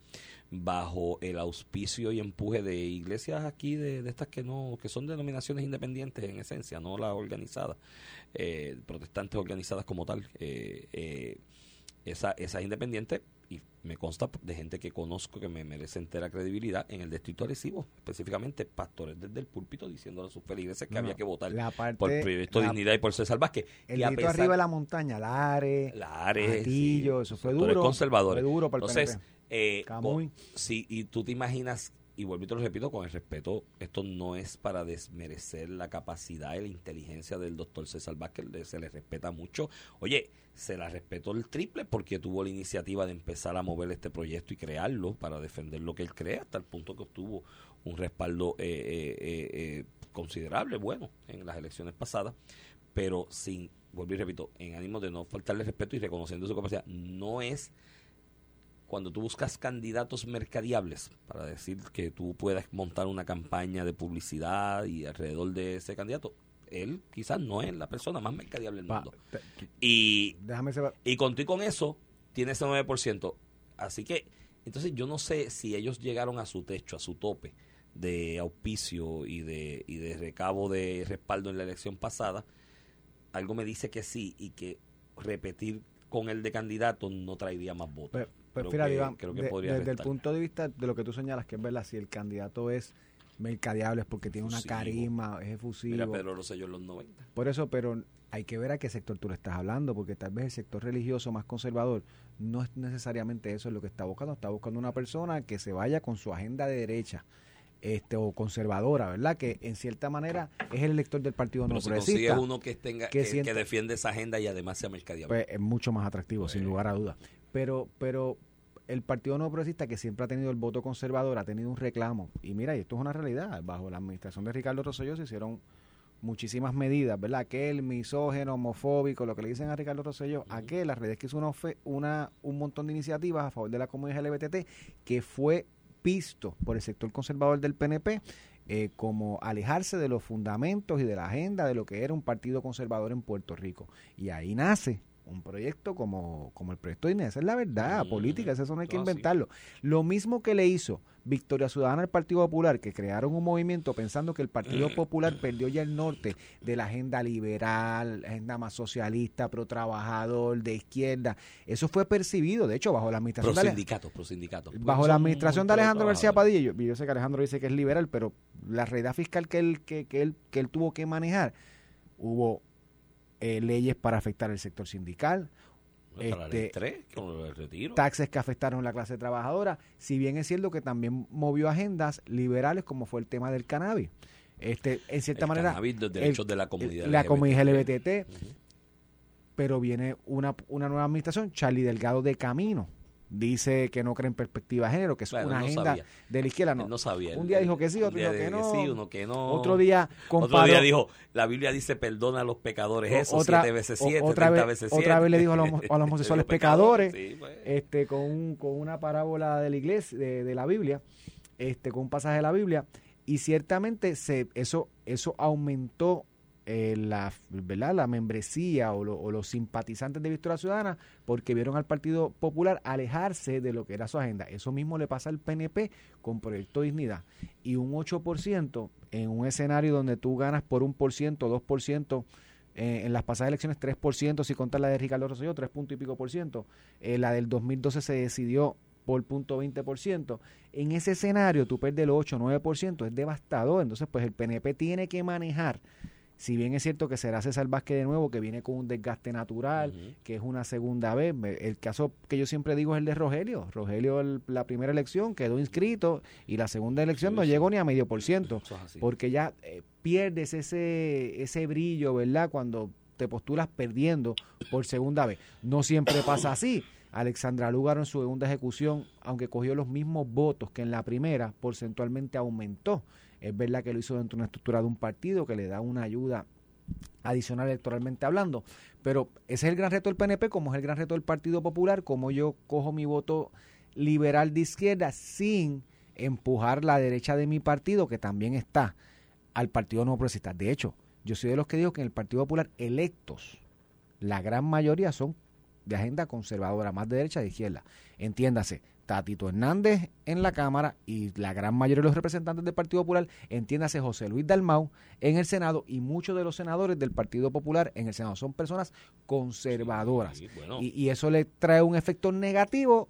bajo el auspicio y empuje de iglesias aquí, de, estas que no que son denominaciones independientes en esencia, no las organizadas, eh, protestantes organizadas como tal, eh, eh, esa, esas independientes, y me consta de gente que conozco que me merece entera credibilidad en el distrito Arecibo, específicamente pastores desde el púlpito diciéndole a sus feligreses que No, había que votar la parte- por Proyecto la- Dignidad y por César Vázquez. El y a grito pesar- arriba de la montaña, Lares, Lares, Atillo, sí, eso fue duro. conservadores. Fue duro para el Entonces, PNP. eh, sí, y tú te imaginas, y vuelvo y te lo repito con el respeto, esto no es para desmerecer la capacidad y la inteligencia del doctor César Vázquez, se le respeta mucho. Oye, se la respetó el triple porque tuvo la iniciativa de empezar a mover este proyecto y crearlo para defender lo que él cree, hasta el punto que obtuvo un respaldo eh, eh, eh, eh, considerable, bueno, en las elecciones pasadas, pero sin, vuelvo y repito, en ánimo de no faltarle respeto y reconociendo su capacidad, no es cuando tú buscas candidatos mercadiables para decir que tú puedas montar una campaña de publicidad y alrededor de ese candidato, él quizás no es la persona más mercadiable del Pa- mundo. te- Y, déjame y con, y con eso tiene ese 9%. Así que, entonces yo no sé si ellos llegaron a su techo, a su tope de auspicio y de, y de recabo de respaldo en la elección pasada. Algo me dice que sí y que repetir con el de candidato no traería más votos. Pues Creo fíjate, que- Iván, creo que de- podría desde el punto de vista de lo que tú señalas, que es verdad, si el candidato es mercadiable es porque tiene una carisma, es efusivo. Mira Pedro Rosselló en los 90. Por eso, pero hay que ver a qué sector tú le estás hablando, porque tal vez el sector religioso más conservador no es necesariamente eso es lo que está buscando. Está buscando una persona que se vaya con su agenda de derecha este o conservadora, ¿verdad? Que en cierta manera es el elector del Partido Pero No si Progresista. uno que tenga que que, sienta- que defiende esa agenda y además sea mercadiable. pues es mucho más atractivo, sin Pues. lugar a dudas. Pero, pero el Partido No Progresista, que siempre ha tenido el voto conservador, ha tenido un reclamo. Y mira, y esto es una realidad. Bajo la administración de Ricardo Rosselló se hicieron muchísimas medidas, ¿verdad? Aquel misógeno, homofóbico, lo que le dicen a Ricardo Rosselló, aquel, las redes que hizo una, una, un montón de iniciativas a favor de la comunidad LGBT que fue visto por el sector conservador del PNP eh, como alejarse de los fundamentos y de la agenda de lo que era un partido conservador en Puerto Rico. Y ahí nace un proyecto como, como el proyecto de Inés. Esa es la verdad Mm, política, eso no hay que inventarlo. Lo mismo que le hizo Victoria Ciudadana al Partido Popular, que crearon un movimiento pensando que el Partido Popular perdió ya el norte de la agenda liberal, la agenda más socialista, pro trabajador, de izquierda. Eso fue percibido, de hecho, bajo la administración Pro sindicatos, pro sindicatos. bajo Son la administración de Alejandro García. Padilla, yo, yo sé que Alejandro dice que es liberal, pero la realidad fiscal que él, que, que él, que él tuvo que manejar, hubo eh, leyes para afectar el sector sindical, este, 3, con el retiro. taxes que afectaron a la clase trabajadora, si bien es cierto que también movió agendas liberales como fue el tema del cannabis. Este, en cierta El manera, cannabis, los derechos de la comunidad la LGBT. comunidad LGBT, Ujú. pero viene una, una nueva administración, Charlie Delgado de Camino. Dice que no cree en perspectiva de género, que es una no agenda sabía. de la izquierda. No, sabía. Un día dijo que sí, otro día dijo que no. sí, uno que no. Otro día comparó, Otro día dijo, la Biblia dice perdona a los pecadores, eso, otra, siete veces siete, otra, treinta vez, veces otra siete. vez le dijo a los, a los homosexuales pecadores, sí, pues. este, con, un- con una parábola de la iglesia, de, de la Biblia, este, con un pasaje de la Biblia, y ciertamente se, eso, eso aumentó eh, la, ¿verdad? la membresía o, lo- o los simpatizantes de Victoria Ciudadana porque vieron al Partido Popular alejarse de lo que era su agenda. Eso mismo le pasa al PNP con Proyecto Dignidad. Y un 8% en un escenario donde tú ganas por un por ciento, dos por ciento, eh, en las pasadas elecciones 3%, si contar la de Ricardo Rosselló, 3 punto y pico por ciento. Eh, la del 2012 se decidió por punto 20 por ciento. En ese escenario tú pierdes el 8 9%, es devastador. Entonces, pues el PNP tiene que manejar Si bien es cierto que será César Vázquez de nuevo, que viene con un desgaste natural, que es una segunda vez. El caso que yo siempre digo es el de Rogelio. Rogelio, el- la primera elección quedó inscrito y la segunda elección Sí, no sí. llegó ni a medio por ciento. Es. Porque ya eh, pierdes ese, ese brillo, ¿verdad? Cuando te postulas perdiendo por segunda vez. No siempre pasa así. Alexandra Lúgaro en su segunda ejecución, aunque cogió los mismos votos que en la primera, porcentualmente aumentó. Es verdad que lo hizo dentro de una estructura de un partido que le da una ayuda adicional electoralmente hablando, pero ese es el gran reto del PNP, como es el gran reto del Partido Popular, como yo cojo mi voto liberal de izquierda sin empujar la derecha de mi partido, que también está al Partido No Progresista. De hecho, yo soy de los que digo que en el Partido Popular electos, la gran mayoría son de agenda conservadora, más de derecha de izquierda. Entiéndase, Tatito Hernández en la Cámara y la gran mayoría de los representantes del Partido Popular, entiéndase José Luis Dalmau en el Senado y muchos de los senadores del Partido Popular en el Senado son personas conservadoras. Sí, bueno. Y, y eso le trae un efecto negativo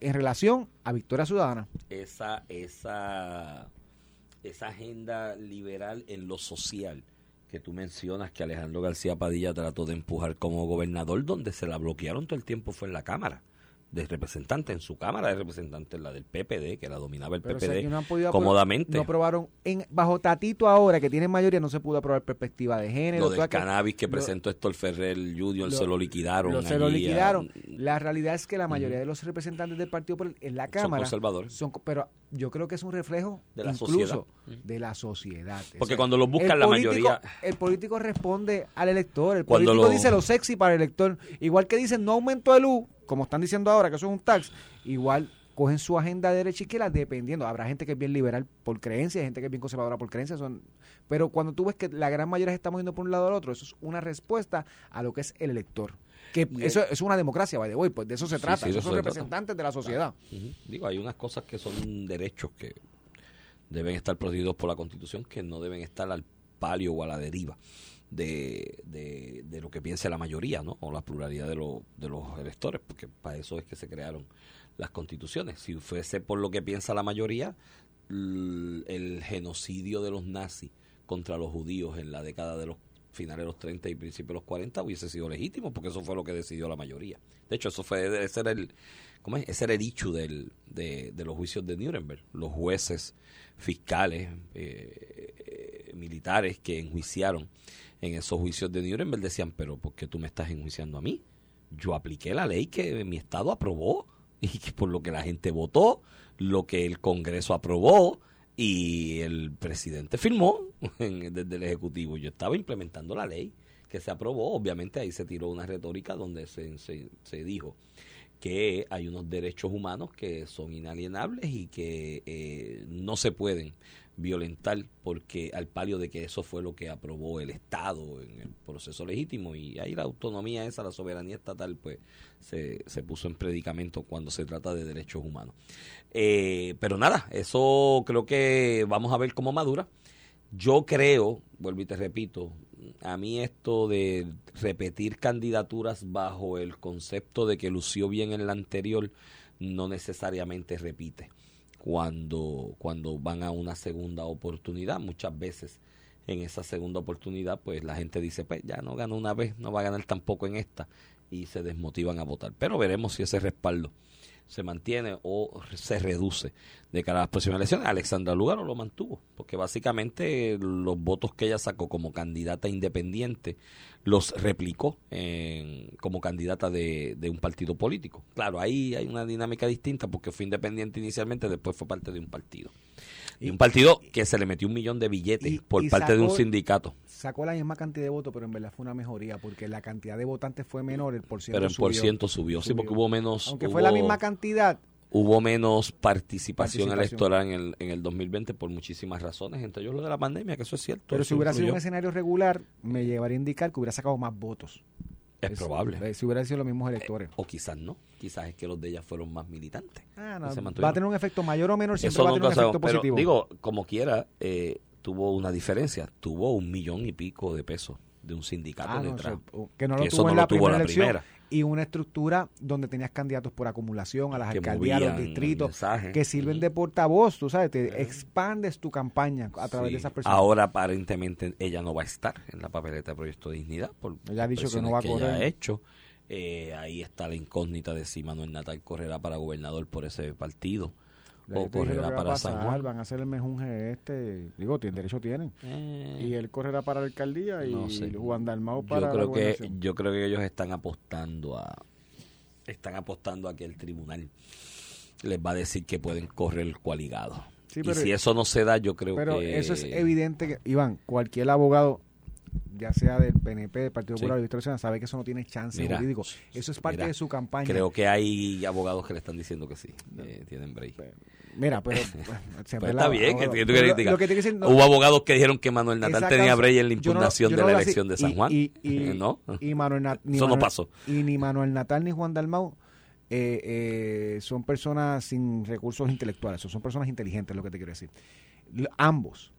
en relación a Victoria Ciudadana. esa, esa, esa agenda liberal en lo social que tú mencionas que Alejandro García Padilla trató de empujar como gobernador, donde se la bloquearon todo el tiempo fue en la Cámara de representantes, en su Cámara de Representantes, la del PPD, que la dominaba el Pero PPD, si no han podido apro- cómodamente. No aprobaron, en, bajo Tatito ahora, que tiene mayoría, no se pudo aprobar perspectiva de género. lo del que cannabis que lo- presentó Héctor Ferrer lo- se lo liquidaron. lo- se lo liquidaron. La realidad es que la mayoría de los representantes del Partido en la Son Cámara conservadores. son pero yo creo que es un reflejo De la incluso sociedad. de la sociedad. Porque cuando los buscan, la político- mayoría- El político responde al elector. El político lo- dice lo sexy para el elector. Igual que dicen no aumento de luz, como están diciendo ahora que eso es un tax, igual cogen su agenda de derecha y izquierda dependiendo. Habrá gente que es bien liberal por creencia, gente que es bien conservadora por creencia. Son, pero cuando tú ves que la gran mayoría se está moviendo por un lado al otro, eso es una respuesta a lo que es el elector. Que Y eso es una democracia, by the way, pues de eso se trata. sí, Esos eso son trata. representantes de la sociedad. Digo, hay unas cosas que son derechos que deben estar protegidos por la Constitución que no deben estar al palio o a la deriva de, de, de lo que piense la mayoría, ¿no? O la pluralidad de, lo- de los electores, porque para eso es que se crearon las constituciones. Si fuese por lo que piensa la mayoría, el genocidio de los nazis contra los judíos en la década de los finales de los 30 y principios de los 40 hubiese sido legítimo, porque eso fue lo que decidió la mayoría. De hecho, eso fue ese era el ¿cómo es? Ese era el del, de, de los juicios de Nuremberg. Los jueces fiscales eh, eh, militares que enjuiciaron en esos juicios de Nuremberg decían, pero ¿por qué tú me estás enjuiciando a mí? Yo apliqué la ley que mi estado aprobó y que por lo que la gente votó, lo que el Congreso aprobó y el presidente firmó en- desde el Ejecutivo. Yo estaba implementando la ley que se aprobó. Obviamente ahí se tiró una retórica donde se, se, se dijo que hay unos derechos humanos que son inalienables y que eh, no se pueden violentar porque al palio de que eso fue lo que aprobó el Estado en el proceso legítimo y ahí la autonomía esa, la soberanía estatal pues se, se puso en predicamento cuando se trata de derechos humanos. Eh, pero nada, eso creo que vamos a ver cómo madura. Yo creo, vuelvo y te repito, a mí esto de repetir candidaturas bajo el concepto de que lució bien en la anterior no necesariamente repite cuando, cuando van a una segunda oportunidad. Muchas veces en esa segunda oportunidad, pues la gente dice, pues ya no ganó una vez, no va a ganar tampoco en esta, y se desmotivan a votar. Pero veremos si ese respaldo se mantiene o se reduce de cara a las próximas elecciones. Alexandra Lugaro lo mantuvo, porque básicamente los votos que ella sacó como candidata independiente los replicó en- como candidata de, de un partido político. Claro, ahí hay una dinámica distinta porque fue independiente inicialmente, después fue parte de un partido. Y, un partido que se le metió un millón de billetes y- por y parte de un sindicato. Sacó la misma cantidad de votos, pero en verdad fue una mejoría, porque la cantidad de votantes fue menor, el por ciento Pero en por subió. ciento subió, sí, porque hubo menos. Aunque fue la misma cantidad, hubo menos participación, Participación. electoral en el, en el 2020 por muchísimas razones, entre ellos lo de la pandemia, que eso es cierto. pero si hubiera sido un escenario regular, me llevaría a indicar que hubiera sacado más votos. Es probable. eh, Si hubieran sido los mismos electores. O quizás no. Quizás es que los de ella fueron más militantes. Ah, no, se va a tener un efecto mayor o menor, siempre Eso va a tener un sabemos, efecto pero positivo. digo, como quiera, eh, tuvo una diferencia. Tuvo un millón y pico de pesos de un sindicato Ah, no, detrás. que no lo Que no en lo la tuvo primera la primera. Y una estructura donde tenías candidatos por acumulación a las Que alcaldías, a los distritos, mensaje. que sirven de portavoz, tú sabes, te expandes tu campaña a través Sí. de esas personas. Ahora aparentemente ella no va a estar en la papeleta de Proyecto Dignidad por Ella ha dicho que no va a ella correr. ha hecho. Eh, ahí está la incógnita de si Manuel Natal correrá para gobernador por ese partido o correrá para San pasar, Juan. Van a hacer el mejunje este. Digo, tienen derecho tienen. Eh, Y él correrá para la alcaldía y No sé. Juan Dalmau para yo creo la que yo creo que ellos están apostando a están apostando a que el tribunal les va a decir que pueden correr coaligado. Sí, y si eso no se da, yo creo Pero que eso es evidente que, Iván, cualquier abogado, ya sea del PNP, del Partido Sí. Popular o de Victoria Ciudadana, sabe que eso no tiene chance Mira, jurídico. Eso es parte mira, de su campaña. Creo que hay abogados que le están diciendo que sí, que tienen break. Mira, pero. Pero está bien, que tú lo que que decir, no- Hubo abogados que dijeron que Manuel Natal tenía break en la yo no- impugnación yo de no la elección de San Juan. Y, y- ¿No? y Manuel Nat- ni Eso no pasó. Y ni Manuel Natal ni Juan Dalmau eh, eh, son personas sin recursos intelectuales, son personas inteligentes, es lo que te quiero decir. L- ambos.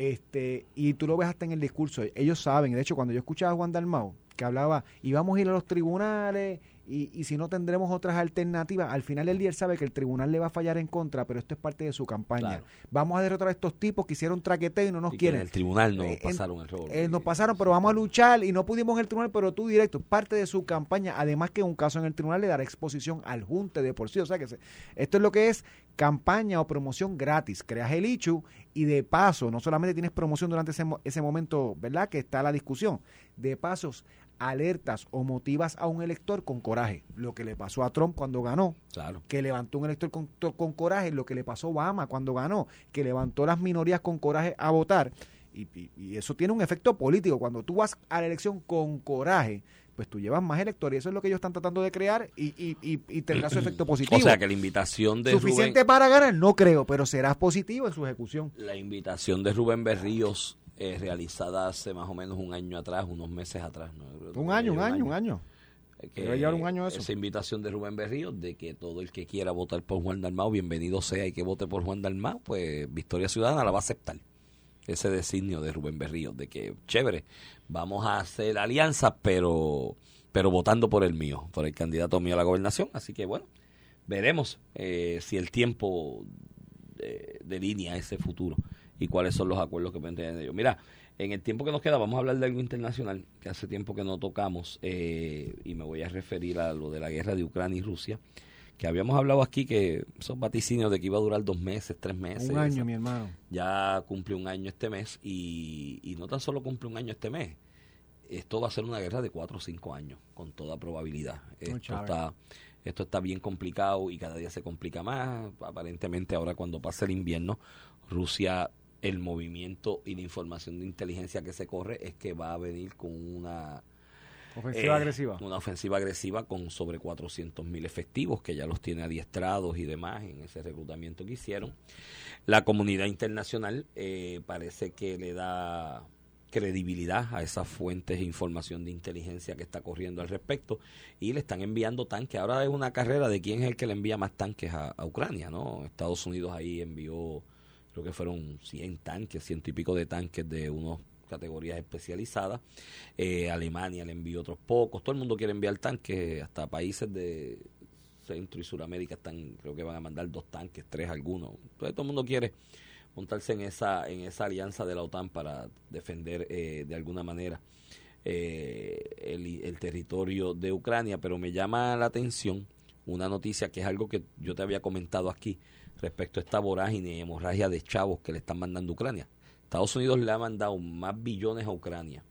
Este, y tú lo ves hasta en el discurso. Ellos saben, de hecho, cuando yo escuchaba a Juan Dalmau, que hablaba, y vamos a ir a los tribunales, y, y si no tendremos otras alternativas, al final del día él sabe que el tribunal le va a fallar en contra, pero esto es parte de su campaña. Claro. Vamos a derrotar a estos tipos que hicieron traqueteo y no nos Y quieren. en el tribunal no Eh, pasaron el rol. Eh, nos pasaron, pero vamos a luchar y no pudimos en el tribunal, pero tú directo, parte de su campaña, además que un caso en el tribunal le dará exposición al junte de por sí, o sea que se- esto es lo que es campaña o promoción gratis, creas el ICHU y de paso, no solamente tienes promoción durante ese, ese momento, ¿verdad? Que está la discusión, de pasos alertas o motivas a un elector con coraje, lo que le pasó a Trump cuando ganó, Claro. que levantó un elector con, coraje, lo que le pasó a Obama cuando ganó, que levantó las minorías con coraje a votar. Y, y- y eso tiene un efecto político. Cuando tú vas a la elección con coraje, pues tú llevas más electores. Y eso es lo que ellos están tratando de crear y, y, y- y tendrá su efecto positivo. O sea que la invitación de Suficiente Rubén, para ganar, no creo, pero será positivo en su ejecución. la invitación de Rubén Berríos eh, realizada hace más o menos un año atrás, unos meses atrás. Un año, un año, un año. que Debe llevar un año eso. Esa invitación de Rubén Berríos de que todo el que quiera votar por Juan Dalmau, bienvenido sea y que vote por Juan Dalmau, pues Victoria Ciudadana la va a aceptar. Ese designio de Rubén Berríos de que, chévere, vamos a hacer alianzas, pero, pero votando por el mío, por el candidato mío a la gobernación. Así que bueno, veremos eh, si el tiempo eh, delinea ese futuro y cuáles son los acuerdos que pueden tener ellos. Mira, en el tiempo que nos queda vamos a hablar de algo internacional que hace tiempo que no tocamos eh, y me voy a referir a lo de la guerra de Ucrania y Rusia, que habíamos hablado aquí que son vaticinios de que iba a durar dos meses, tres meses. Un año, Esa- mi hermano. ya cumple un año este mes y, y no tan solo cumple un año este mes, esto va a ser una guerra de cuatro o cinco años, con toda probabilidad. Esto está, esto está bien complicado y cada día se complica más. Aparentemente ahora cuando pase el invierno, Rusia, el movimiento y la información de inteligencia que se corre es que va a venir con una Ofensiva eh, agresiva. Una ofensiva agresiva con sobre 400 mil efectivos, que ya los tiene adiestrados y demás en ese reclutamiento que hicieron. La comunidad internacional eh, parece que le da credibilidad a esas fuentes de información de inteligencia que está corriendo al respecto y le están enviando tanques. Ahora es una carrera de quién es el que le envía más tanques a, a Ucrania, ¿no? Estados Unidos ahí envió, creo que fueron 100 tanques, ciento y pico de tanques de unos categorías especializadas. Eh, Alemania le envió otros pocos. Todo el mundo quiere enviar tanques, hasta países de Centro y Suramérica están, creo que van a mandar dos tanques, tres algunos. Entonces todo el mundo quiere montarse en esa en esa alianza de la OTAN para defender eh, de alguna manera eh, el territorio de Ucrania, pero me llama la atención una noticia que es algo que yo te había comentado aquí respecto a esta vorágine y hemorragia de chavos que le están mandando a Ucrania. Estados Unidos le ha mandado más billones a Ucrania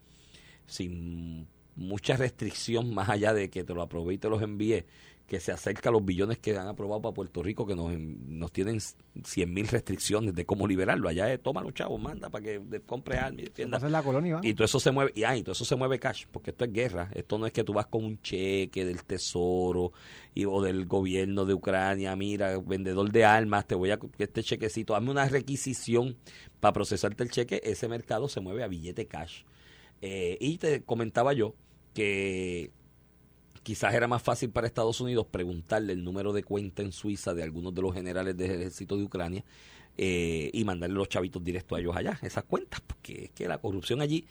sin mucha restricción más allá de que te lo aprobé y te los envíe, que se acerca a los billones que han aprobado para Puerto Rico, que nos, nos tienen 100 mil restricciones de cómo liberarlo. Allá es, toma los chavos, manda para que compre armas la colonia. Y todo eso se mueve, y, ah, y todo eso se mueve cash, porque esto es guerra. Esto no es que tú vas con un cheque del tesoro y, o del gobierno de Ucrania, mira, vendedor de armas, te voy a este chequecito, hazme una requisición para procesarte el cheque. Ese mercado se mueve a billete cash. Eh, y te comentaba yo que quizás era más fácil para Estados Unidos preguntarle el número de cuenta en Suiza de algunos de los generales del ejército de Ucrania eh, y mandarle los chavitos directos a ellos allá, esas cuentas, porque es que la corrupción allí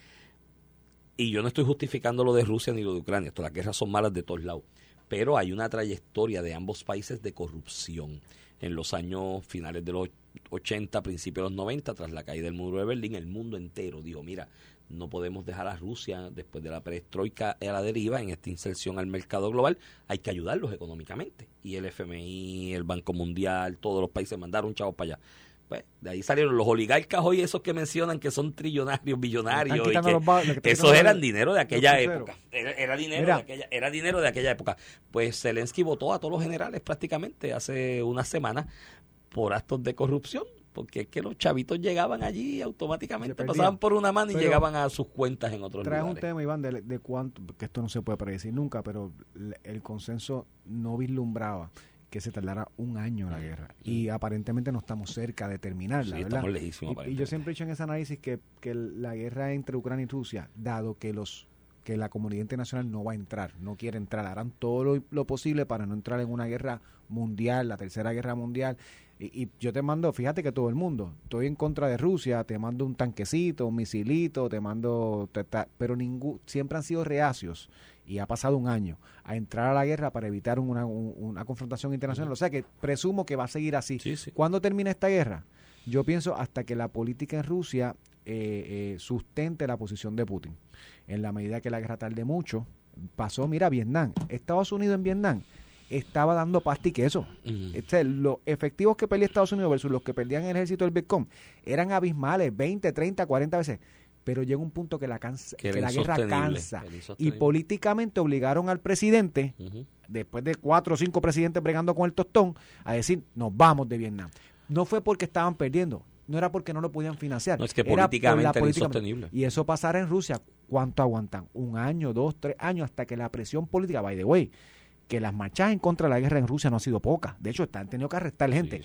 y yo no estoy justificando lo de Rusia ni lo de Ucrania, esto, las guerras son malas de todos lados, pero hay una trayectoria de ambos países de corrupción. En los años finales de los 80, principios de los 90, tras la caída del muro de Berlín, el mundo entero dijo, mira, no podemos dejar a Rusia después de la perestroika a la deriva en esta inserción al mercado global, hay que ayudarlos económicamente. Y el FMI, el Banco Mundial, todos los países mandaron chavos para allá. Pues, de ahí salieron los oligarcas hoy, esos que mencionan que son trillonarios, billonarios, y que esos eran dinero de aquella época. Era, dinero de aquella, era dinero de aquella época. Pues Zelensky votó a todos los generales prácticamente hace unas semanas por actos de corrupción porque es que los chavitos llegaban allí automáticamente, pasaban por una mano y llegaban a sus cuentas en otros lugares. Trae un tema, Iván, de, de, cuánto, que esto no se puede predecir nunca, pero el consenso no vislumbraba que se tardara un año la mm. guerra. Y mm. aparentemente no estamos cerca de terminarla, ¿verdad? y, yo siempre he dicho en ese análisis que, que la guerra entre Ucrania y Rusia, dado que los que la comunidad internacional no va a entrar, no quiere entrar, harán todo lo posible para no entrar en una guerra mundial, la tercera guerra mundial, y, yo te mando, fíjate que todo el mundo, estoy en contra de Rusia, te mando un tanquecito, un misilito, te mando, pero ningún, siempre han sido reacios y ha pasado un año a entrar a la guerra para evitar una, una confrontación internacional. O sea que presumo que va a seguir así. ¿Cuándo termina esta guerra? Yo pienso hasta que la política en Rusia eh, eh, sustente la posición de Putin. En la medida que la guerra tarde mucho, pasó, mira, Vietnam, Estados Unidos en Vietnam estaba dando pasta y queso. Los efectivos que perdía Estados Unidos versus los que perdían el ejército del Vietcong eran abismales, 20, 30, 40 veces. Pero llega un punto que la, cansa, que, la guerra cansa. Y políticamente obligaron al presidente, después de cuatro o cinco presidentes bregando con el tostón, a decir, nos vamos de Vietnam. No fue porque estaban perdiendo, no era porque no lo podían financiar. No, es que políticamente insostenible. Y eso pasará en Rusia. ¿Cuánto aguantan? Un año, dos, tres años, hasta que la presión política, by the way, que las marchas en contra de la guerra en Rusia no han sido pocas. De hecho, han tenido que arrestar gente.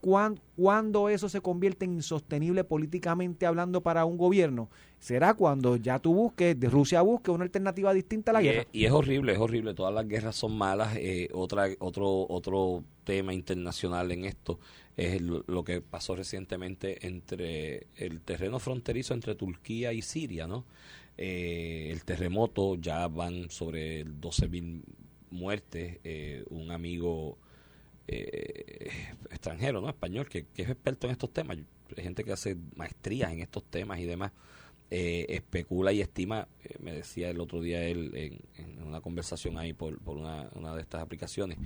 cuándo eso se convierte en insostenible políticamente hablando para un gobierno? Será cuando ya tú busques, de Rusia busque una alternativa distinta a la guerra. y es horrible, es horrible. Todas las guerras son malas. Eh, otra, otro, otro tema internacional en esto es lo que pasó recientemente entre el terreno fronterizo entre Turquía y Siria, ¿no? Eh, el terremoto ya van sobre 12 mil muerte eh, un amigo eh, extranjero, ¿no? Español, que, es experto en estos temas. Gente que hace maestrías en estos temas y demás. Eh, especula y estima, me decía el otro día él en, una conversación ahí por, por una, una, de estas aplicaciones,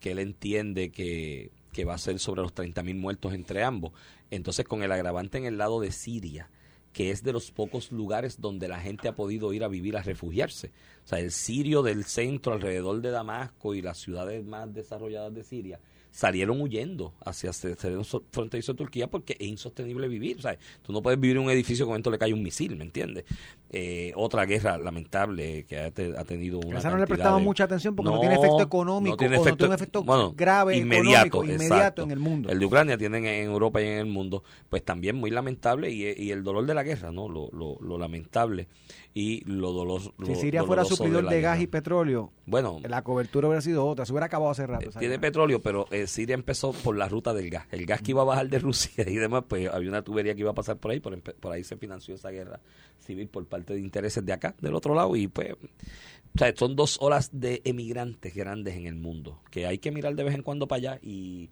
que él entiende que, que va a ser sobre los 30.000 muertos entre ambos. Entonces, con el agravante en el lado de Siria, que es de los pocos lugares donde la gente ha podido ir a vivir, a refugiarse. O sea, el sirio del centro, alrededor de Damasco y las ciudades más desarrolladas de Siria, salieron huyendo hacia el fronterizo de Turquía porque es insostenible vivir. ¿sabes? Tú no puedes vivir en un edificio con esto le cae un misil, ¿me entiendes? Eh, otra guerra lamentable que ha, tenido una. Esa no le prestaba mucha atención porque no, tiene efecto económico, no tiene efecto, un efecto grave, inmediato, inmediato en el mundo. El de Ucrania tienen en Europa y en el mundo, pues también muy lamentable y, y el dolor de la guerra, ¿no? Lo, lo, lo lamentable y lo dolor. Si Siria fuera suplidor de, gas y petróleo, bueno, la cobertura hubiera sido otra, se hubiera acabado hace rato. Tiene petróleo, pero eh, Siria empezó por la ruta del gas. El gas que iba a bajar de Rusia y demás, pues había una tubería que iba a pasar por ahí, por, por ahí se financió esa guerra civil por parte de intereses de acá, del otro lado, y pues o sea, son dos olas de emigrantes grandes en el mundo, que hay que mirar de vez en cuando para allá y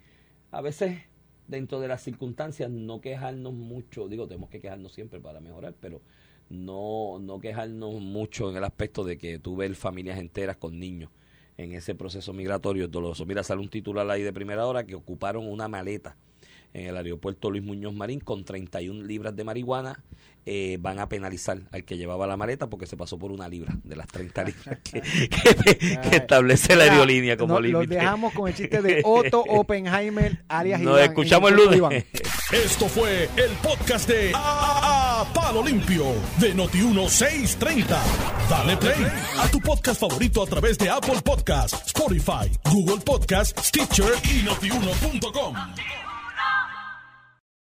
a veces dentro de las circunstancias no quejarnos mucho, digo, tenemos que quejarnos siempre para mejorar, pero no, no quejarnos mucho en el aspecto de que tú ves familias enteras con niños en ese proceso migratorio doloroso. Mira, sale un titular ahí de primera hora que ocuparon una maleta en el aeropuerto Luis Muñoz Marín con 31 libras de marihuana. Eh, van a penalizar al que llevaba la maleta porque se pasó por una libra de las 30 libras que, establece la aerolínea como límite. Los dejamos con el chiste de Otto Oppenheimer, alias Nos escuchamos el lunes. Esto fue el podcast de a, Palo Limpio de Noti1630. Dale play a tu podcast favorito a través de Apple Podcasts, Spotify, Google Podcasts, Stitcher y notiuno.com.